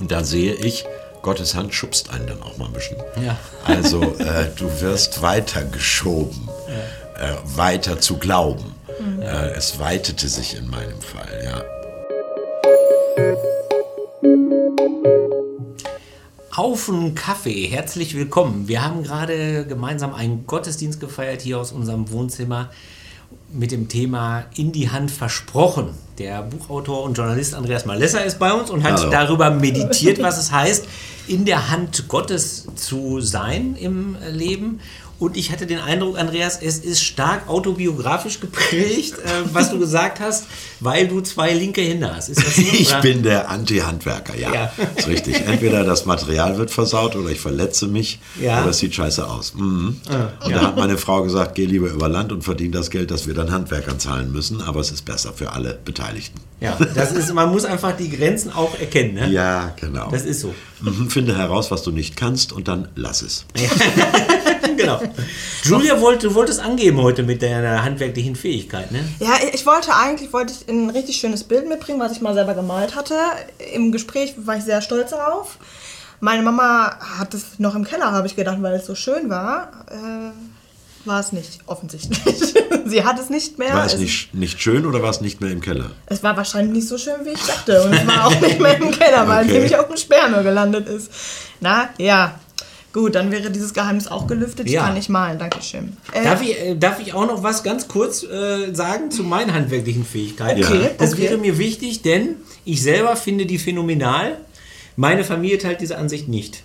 Und da sehe ich, Gottes Hand schubst einen dann auch mal ein bisschen. Ja. Also äh, du wirst weiter geschoben, äh, weiter zu glauben. Äh, es weitete sich in meinem Fall, ja. Haufen Kaffee, herzlich willkommen. Wir haben gerade gemeinsam einen Gottesdienst gefeiert hier aus unserem Wohnzimmer mit dem Thema In die Hand versprochen. Der Buchautor und Journalist Andreas Malesser ist bei uns und hat Hallo. darüber meditiert, was es heißt, in der Hand Gottes zu sein im Leben. Und ich hatte den Eindruck, Andreas, es ist stark autobiografisch geprägt, äh, was du gesagt hast, weil du zwei linke Hände hast. Ist das so? Ich bin der Anti-Handwerker, ja. Ja. Ist richtig. Entweder das Material wird versaut oder ich verletze mich Ja. oder es sieht scheiße aus. Mhm. Und da hat meine Frau gesagt, geh lieber über Land und verdien das Geld, das wir dann Handwerkern zahlen müssen, aber es ist besser für alle Beteiligten. Ja, das ist, man muss einfach die Grenzen auch erkennen. Ne? Ja, genau. Das ist so. Mhm. Finde heraus, was du nicht kannst und dann lass es. genau. Julia, wollte, du wolltest angeben heute mit deiner handwerklichen Fähigkeit, ne? Ja, ich wollte eigentlich wollte ich ein richtig schönes Bild mitbringen, was ich mal selber gemalt hatte. Im Gespräch war ich sehr stolz darauf. Meine Mama hat es noch im Keller, habe ich gedacht, weil es so schön war. Äh, war es nicht, offensichtlich. Sie hat es nicht mehr. War es nicht, nicht schön oder war es nicht mehr im Keller? Es war wahrscheinlich nicht so schön, wie ich dachte. Und es war auch nicht mehr im Keller, weil Okay. es nämlich auf dem Sperrmüll gelandet ist. Na, ja. Gut, dann wäre dieses Geheimnis auch gelüftet. Ich Ja. kann nicht malen, Dankeschön. Äh, Darf ich, äh, darf ich auch noch was ganz kurz äh, sagen zu meinen handwerklichen Fähigkeiten? Okay, Ja. Das okay. wäre mir wichtig, denn ich selber finde die phänomenal. Meine Familie teilt diese Ansicht nicht.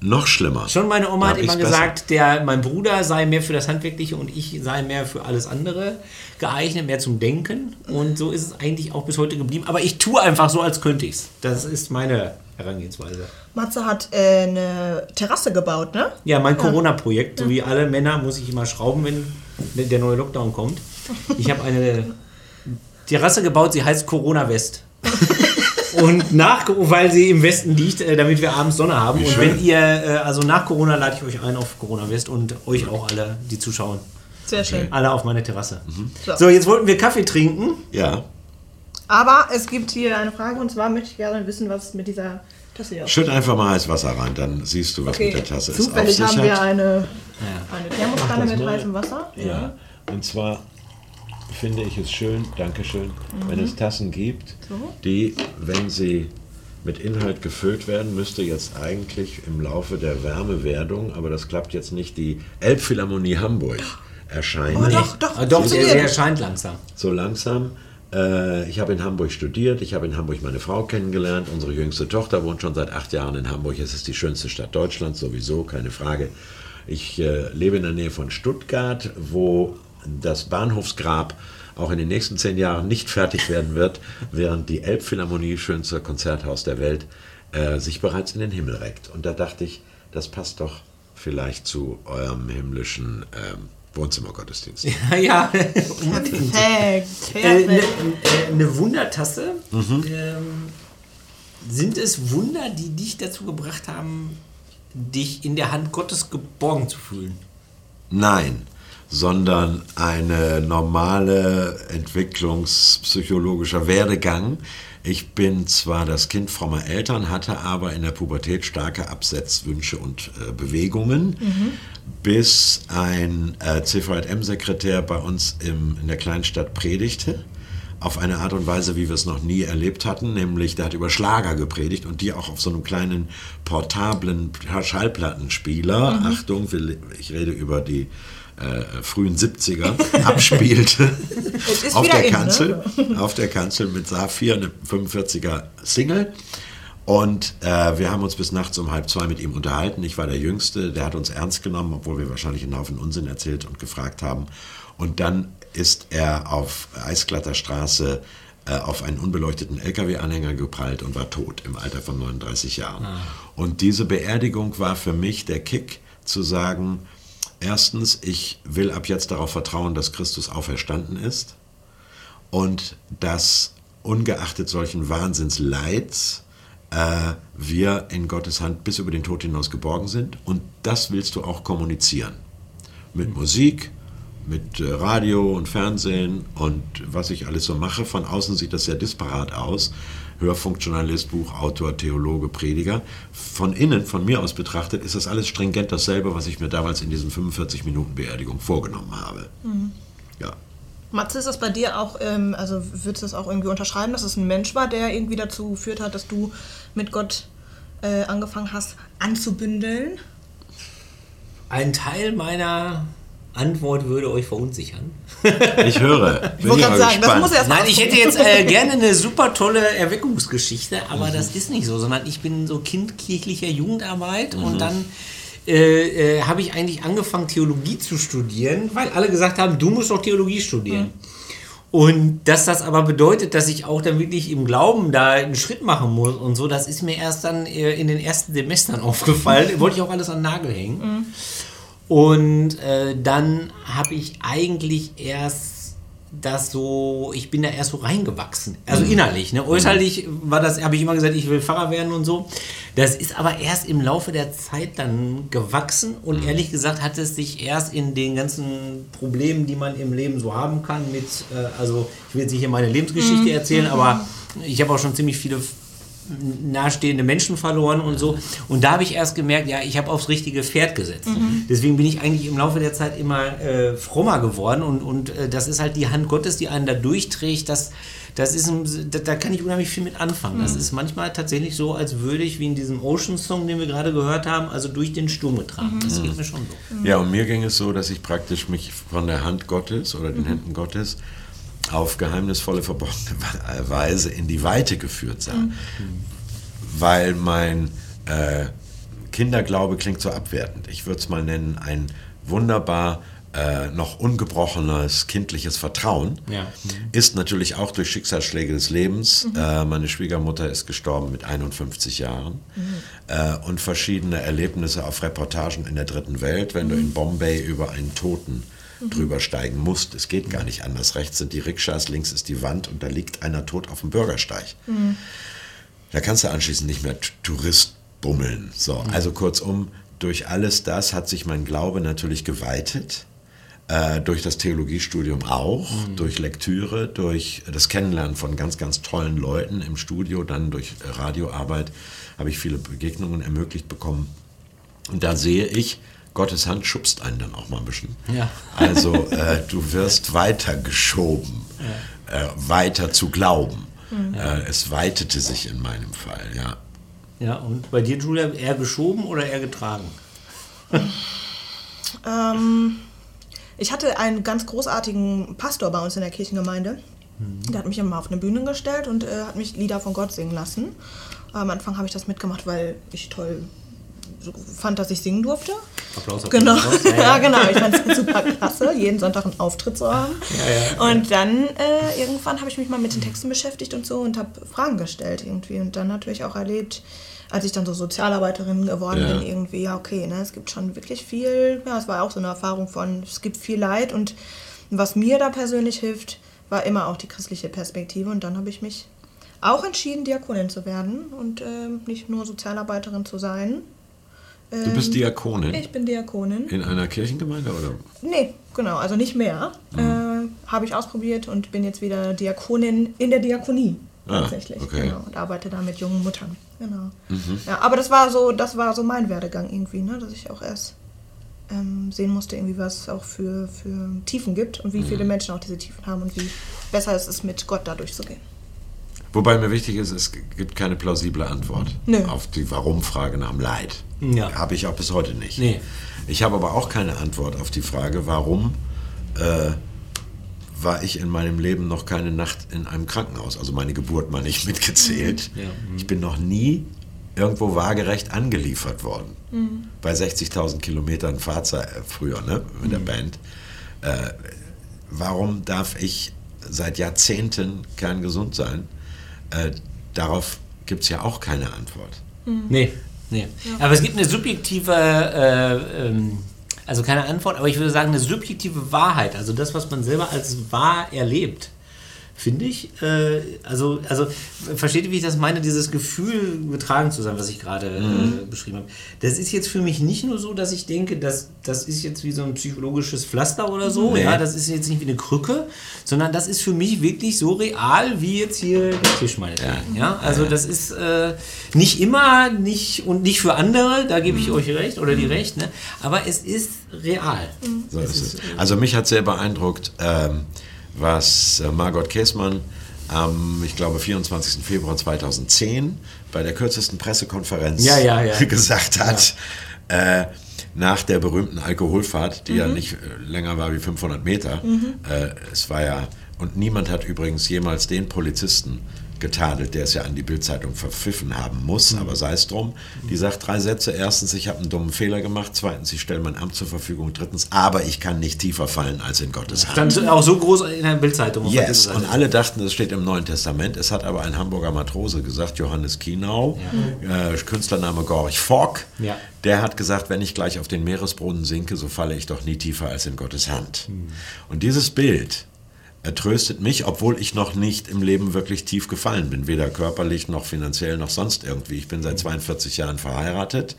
Noch schlimmer. Schon meine Oma hat immer gesagt, der, mein Bruder sei mehr für das Handwerkliche und ich sei mehr für alles andere geeignet, mehr zum Denken. Und so ist es eigentlich auch bis heute geblieben. Aber ich tue einfach so, als könnte ich es. Das ist meine Herangehensweise. Matze hat äh, eine Terrasse gebaut, ne? Ja, mein Corona-Projekt, so wie alle Männer, muss ich immer schrauben, wenn der neue Lockdown kommt. Ich habe eine Terrasse gebaut, sie heißt Corona West. Und nach, weil sie im Westen liegt, äh, damit wir abends Sonne haben. Und wenn ihr, äh, also nach Corona lade ich euch ein auf Corona West und euch auch alle, die zuschauen. Sehr schön. Alle auf meine Terrasse. So. So, jetzt wollten wir Kaffee trinken. Ja. Aber es gibt hier eine Frage und zwar möchte ich gerne wissen, was mit dieser Tasse hier auf Schütt einfach mal heiß Wasser rein, dann siehst du, was Okay, mit der Tasse ist. zufällig Auf sich haben wir eine, eine Thermoskanne mit heißem Wasser. Ja, und zwar finde ich es schön, Dankeschön, wenn es Tassen gibt, die, wenn sie mit Inhalt gefüllt werden, müsste jetzt eigentlich im Laufe der Wärmewerdung, aber das klappt jetzt nicht, die Elbphilharmonie Hamburg erscheinen. Oh, doch, doch, Ah, doch, funktioniert. der erscheint langsam. So langsam. Äh, ich habe in Hamburg studiert, ich habe in Hamburg meine Frau kennengelernt, unsere jüngste Tochter wohnt schon seit acht Jahren in Hamburg. Es ist die schönste Stadt Deutschlands, sowieso, keine Frage. Ich äh, lebe in der Nähe von Stuttgart, wo das Bahnhofsgrab auch in den nächsten zehn Jahren nicht fertig werden wird, während die Elbphilharmonie, schönste Konzerthaus der Welt, äh, sich bereits in den Himmel reckt. Und da dachte ich, das passt doch vielleicht zu eurem himmlischen ähm, Wohnzimmergottesdienst. Ja, ja, unbedingt. Perfekt. Äh, Eine äh, eine Wundertasse. Ähm, sind es Wunder, die dich dazu gebracht haben, dich in der Hand Gottes geborgen zu fühlen? Nein, sondern eine normale entwicklungspsychologischer Werdegang. Ich bin zwar das Kind frommer Eltern, hatte aber in der Pubertät starke Absetzwünsche und äh, Bewegungen, bis ein äh, CVM-Sekretär bei uns im, in der Kleinstadt predigte. Auf eine Art und Weise, wie wir es noch nie erlebt hatten, nämlich der hat über Schlager gepredigt und die auch auf so einem kleinen portablen Schallplattenspieler, Achtung, wir- ich rede über die äh, frühen 70er, abspielte auf der in, ne? Kanzel, auf der Kanzel mit Saphir, eine 45er Single. Und äh, wir haben uns bis nachts um halb zwei mit ihm unterhalten. Ich war der Jüngste, der hat uns ernst genommen, obwohl wir wahrscheinlich einen Haufen Unsinn erzählt und gefragt haben. Und dann ist er auf Eisglatter Straße äh, auf einen unbeleuchteten LKW-Anhänger geprallt und war tot im Alter von 39 Jahren. Und diese Beerdigung war für mich der Kick zu sagen, erstens, ich will ab jetzt darauf vertrauen, dass Christus auferstanden ist und dass ungeachtet solchen Wahnsinnsleids äh, wir in Gottes Hand bis über den Tod hinaus geborgen sind. Und das willst du auch kommunizieren. Mit Musik, mit äh, Radio und Fernsehen und was ich alles so mache. Von außen sieht das sehr disparat aus. Hörfunkjournalist, Buchautor, Theologe, Prediger. Von innen, von mir aus betrachtet, ist das alles stringent dasselbe, was ich mir damals in diesen 45 Minuten Beerdigung vorgenommen habe. Ja. Matze, ist das bei dir auch, ähm, also würdest du das auch irgendwie unterschreiben, dass es ein Mensch war, der irgendwie dazu geführt hat, dass du mit Gott äh, angefangen hast anzubündeln? Ein Teil meiner Antwort würde euch verunsichern. Ich höre. Ich wollte gerade sagen, das muss erst Nein, ich hätte jetzt äh, gerne eine super tolle Erweckungsgeschichte, aber das ist nicht so, sondern ich bin so Kind kirchlicher Jugendarbeit und dann äh, äh, habe ich eigentlich angefangen, Theologie zu studieren, weil alle gesagt haben, du musst doch Theologie studieren. Und dass das aber bedeutet, dass ich auch dann wirklich im Glauben da einen Schritt machen muss und so, das ist mir erst dann äh, in den ersten Semestern aufgefallen. Wollte ich auch alles an den Nagel hängen. Und äh, dann habe ich eigentlich erst das so, ich bin da erst so reingewachsen. Also innerlich. Ne? Äußerlich war das, habe ich immer gesagt, ich will Pfarrer werden und so. Das ist aber erst im Laufe der Zeit dann gewachsen und ehrlich gesagt hat es sich erst in den ganzen Problemen, die man im Leben so haben kann, mit, äh, also ich will jetzt nicht hier meine Lebensgeschichte erzählen, aber ich habe auch schon ziemlich viele nahestehende Menschen verloren und so. Und da habe ich erst gemerkt, ja, ich habe aufs richtige Pferd gesetzt. Deswegen bin ich eigentlich im Laufe der Zeit immer äh, frommer geworden und, und äh, das ist halt die Hand Gottes, die einen da durchträgt. Das, das ist ein, da, da kann ich unheimlich viel mit anfangen. Das ist manchmal tatsächlich so, als würde ich, wie in diesem Ocean-Song, den wir gerade gehört haben, also durch den Sturm getragen. Das geht mir schon so. Ja, und mir ging es so, dass ich praktisch mich von der Hand Gottes oder den Händen Gottes auf geheimnisvolle, verborgene Weise in die Weite geführt sah. Weil mein äh, Kinderglaube klingt so abwertend. Ich würde es mal nennen, ein wunderbar äh, noch ungebrochenes kindliches Vertrauen Ja. ist natürlich auch durch Schicksalsschläge des Lebens. Äh, meine Schwiegermutter ist gestorben mit 51 Jahren äh, und verschiedene Erlebnisse auf Reportagen in der dritten Welt, wenn du in Bombay über einen Toten drüber steigen musst. Es geht gar nicht anders. Rechts sind die Rikschas, links ist die Wand und da liegt einer tot auf dem Bürgersteig. Da kannst du anschließend nicht mehr Tourist bummeln. So, also kurzum, durch alles das hat sich mein Glaube natürlich geweitet. Äh, durch das Theologiestudium auch, durch Lektüre, durch das Kennenlernen von ganz, ganz tollen Leuten im Studio, dann durch Radioarbeit habe ich viele Begegnungen ermöglicht bekommen. Und da sehe ich, Gottes Hand schubst einen dann auch mal ein bisschen. Ja. Also äh, du wirst weitergeschoben, äh, weiter zu glauben. Äh, es weitete sich in meinem Fall, ja. Ja, und bei dir, Julia, eher geschoben oder eher getragen? Ähm, ich hatte einen ganz großartigen Pastor bei uns in der Kirchengemeinde. Der hat mich immer auf eine Bühne gestellt und äh, hat mich Lieder von Gott singen lassen. Am Anfang habe ich das mitgemacht, weil ich toll fand, dass ich singen durfte. Applaus, Applaus, Genau, Applaus. ja, genau. Ich fand es super klasse, jeden Sonntag einen Auftritt zu haben. Und dann äh, irgendwann habe ich mich mal mit den Texten beschäftigt und so und habe Fragen gestellt irgendwie. Und dann natürlich auch erlebt, als ich dann so Sozialarbeiterin geworden Ja. bin, irgendwie, ja, okay, ne, es gibt schon wirklich viel, ja, es war auch so eine Erfahrung von, es gibt viel Leid und was mir da persönlich hilft, war immer auch die christliche Perspektive. Und dann habe ich mich auch entschieden, Diakonin zu werden und ähm, nicht nur Sozialarbeiterin zu sein. Du bist Diakonin Ich bin Diakonin. in einer Kirchengemeinde oder? Nee, genau, also nicht mehr. Mhm. Äh, Habe ich ausprobiert und bin jetzt wieder Diakonin in der Diakonie. Ah, Tatsächlich. okay. Genau. Und arbeite da mit jungen Muttern. Genau. Mhm. Ja, aber das war so, das war so mein Werdegang irgendwie, ne? Dass ich auch erst ähm, sehen musste, irgendwie, was es auch für, für Tiefen gibt und wie viele Mhm. Menschen auch diese Tiefen haben und wie besser es ist, mit Gott da durchzugehen. Wobei mir wichtig ist, es gibt keine plausible Antwort Nö. auf die Warum-Frage nach dem Leid. Ja. Habe ich auch bis heute nicht. Nee. Ich habe aber auch keine Antwort auf die Frage, warum äh, war ich in meinem Leben noch keine Nacht in einem Krankenhaus, also meine Geburt mal nicht mitgezählt. Ja. Ich bin noch nie irgendwo waagerecht angeliefert worden. Bei 60.000 Kilometern Fahrzeit äh, früher ne, mit der Band. Äh, warum darf ich seit Jahrzehnten kerngesund sein? Äh, darauf gibt es ja auch keine Antwort. Nee, nee. Aber es gibt eine subjektive, äh, ähm, also keine Antwort, aber ich würde sagen, eine subjektive Wahrheit, also das, was man selber als wahr erlebt. Finde ich. Äh, also, also, versteht ihr, wie ich das meine, dieses Gefühl getragen zu sein, was ich gerade äh, beschrieben habe. Das ist jetzt für mich nicht nur so, dass ich denke, dass, das ist jetzt wie so ein psychologisches Pflaster oder so, Nee. ja, das ist jetzt nicht wie eine Krücke, sondern das ist für mich wirklich so real, wie jetzt hier der Tisch meinetwegen. Ja. Also das ist äh, nicht immer, nicht und nicht für andere, da gebe ich euch recht oder die recht, ne? aber es ist real. So ist es. Also mich hat sehr beeindruckt, ähm, was äh, Margot Käßmann am, ich glaube, 24. Februar 2010 bei der kürzesten Pressekonferenz Ja, ja, ja. gesagt hat. Äh, nach der berühmten Alkoholfahrt, die ja nicht äh, länger war wie 500 Meter. Äh, es war ja, und niemand hat übrigens jemals den Polizisten getadelt, der es ja an die Bildzeitung verpfiffen haben muss, aber sei es drum. Die sagt drei Sätze. Erstens, ich habe einen dummen Fehler gemacht. Zweitens, ich stelle mein Amt zur Verfügung. Drittens, aber ich kann nicht tiefer fallen als in Gottes Hand. Stand auch so groß in der Bildzeitung. Yes, und alle dachten, das steht im Neuen Testament. Es hat aber ein Hamburger Matrose gesagt, Johannes Kienau, äh, Künstlername Gorch Fock. Ja. Der hat gesagt, wenn ich gleich auf den Meeresboden sinke, so falle ich doch nie tiefer als in Gottes Hand. Und dieses Bild er tröstet mich, obwohl ich noch nicht im Leben wirklich tief gefallen bin, weder körperlich noch finanziell noch sonst irgendwie. Ich bin seit 42 Jahren verheiratet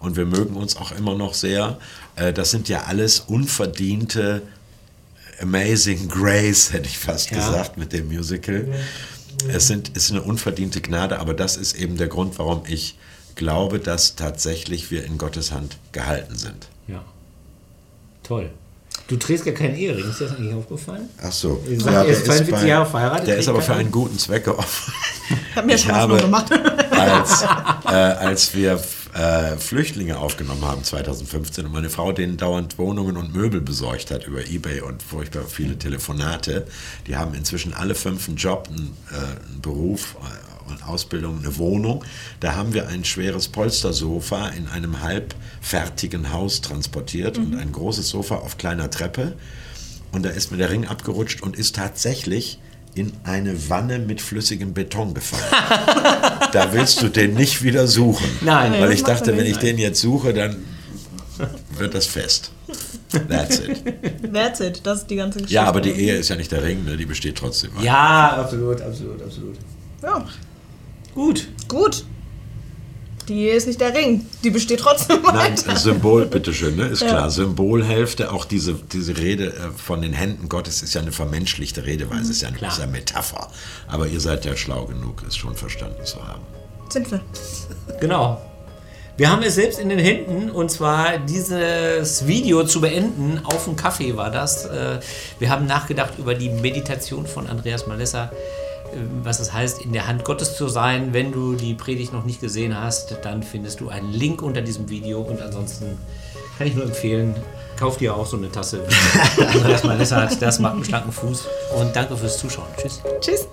und wir mögen uns auch immer noch sehr. Äh, Das sind ja alles unverdiente Amazing Grace, hätte ich fast Ja. gesagt, mit dem Musical. Es sind, ist eine unverdiente Gnade, aber das ist eben der Grund, warum ich glaube, dass tatsächlich wir in Gottes Hand gehalten sind. Ja. Toll. Du trägst gar keinen Ehering, ist dir das eigentlich aufgefallen? Ach so. Ihr sagt, er ist 42 Jahre verheiratet, Der ist aber für einen guten Zweck geoffert. Hat mir Ich Spaß habe- gemacht. als, äh, als wir äh, Flüchtlinge aufgenommen haben 2015 und meine Frau denen dauernd Wohnungen und Möbel besorgt hat über Ebay und furchtbar viele Telefonate. Die haben inzwischen alle fünf einen Job, einen, äh, einen Beruf äh, und Ausbildung, eine Wohnung. Da haben wir ein schweres Polstersofa in einem halbfertigen Haus transportiert und ein großes Sofa auf kleiner Treppe. Und da ist mir der Ring abgerutscht und ist tatsächlich in eine Wanne mit flüssigem Beton gefallen. da willst du den nicht wieder suchen. Nein. Weil ich dachte, wenn ich den jetzt suche, dann wird das fest. That's it. That's it, das ist die ganze Geschichte. Ja, aber die Ehe ist ja nicht der Ring, ne? die besteht trotzdem. Ja, absolut, absolut, absolut. Ja, Gut. gut. Die ist nicht der Ring. Die besteht trotzdem Nein, weiter. ein Symbol, bitteschön, ne? ist Ja. klar. Symbolhälfte, auch diese, diese Rede äh, von den Händen Gottes ist ja eine vermenschlichte Redeweise, ist ja eine, Klar. ist ja eine Metapher. Aber ihr seid ja schlau genug, es schon verstanden zu haben. Sind wir. Genau. Wir haben es selbst in den Händen und zwar dieses Video zu beenden. Auf dem Kaffee war das. Äh, Wir haben nachgedacht über die Meditation von Andreas Malessa, was es heißt, in der Hand Gottes zu sein. Wenn du die Predigt noch nicht gesehen hast, dann findest du einen Link unter diesem Video und ansonsten kann ich nur empfehlen, kauf dir auch so eine Tasse. wie Andreas Malessa hat, das macht einen schlanken Fuß und danke fürs Zuschauen. Tschüss. Tschüss.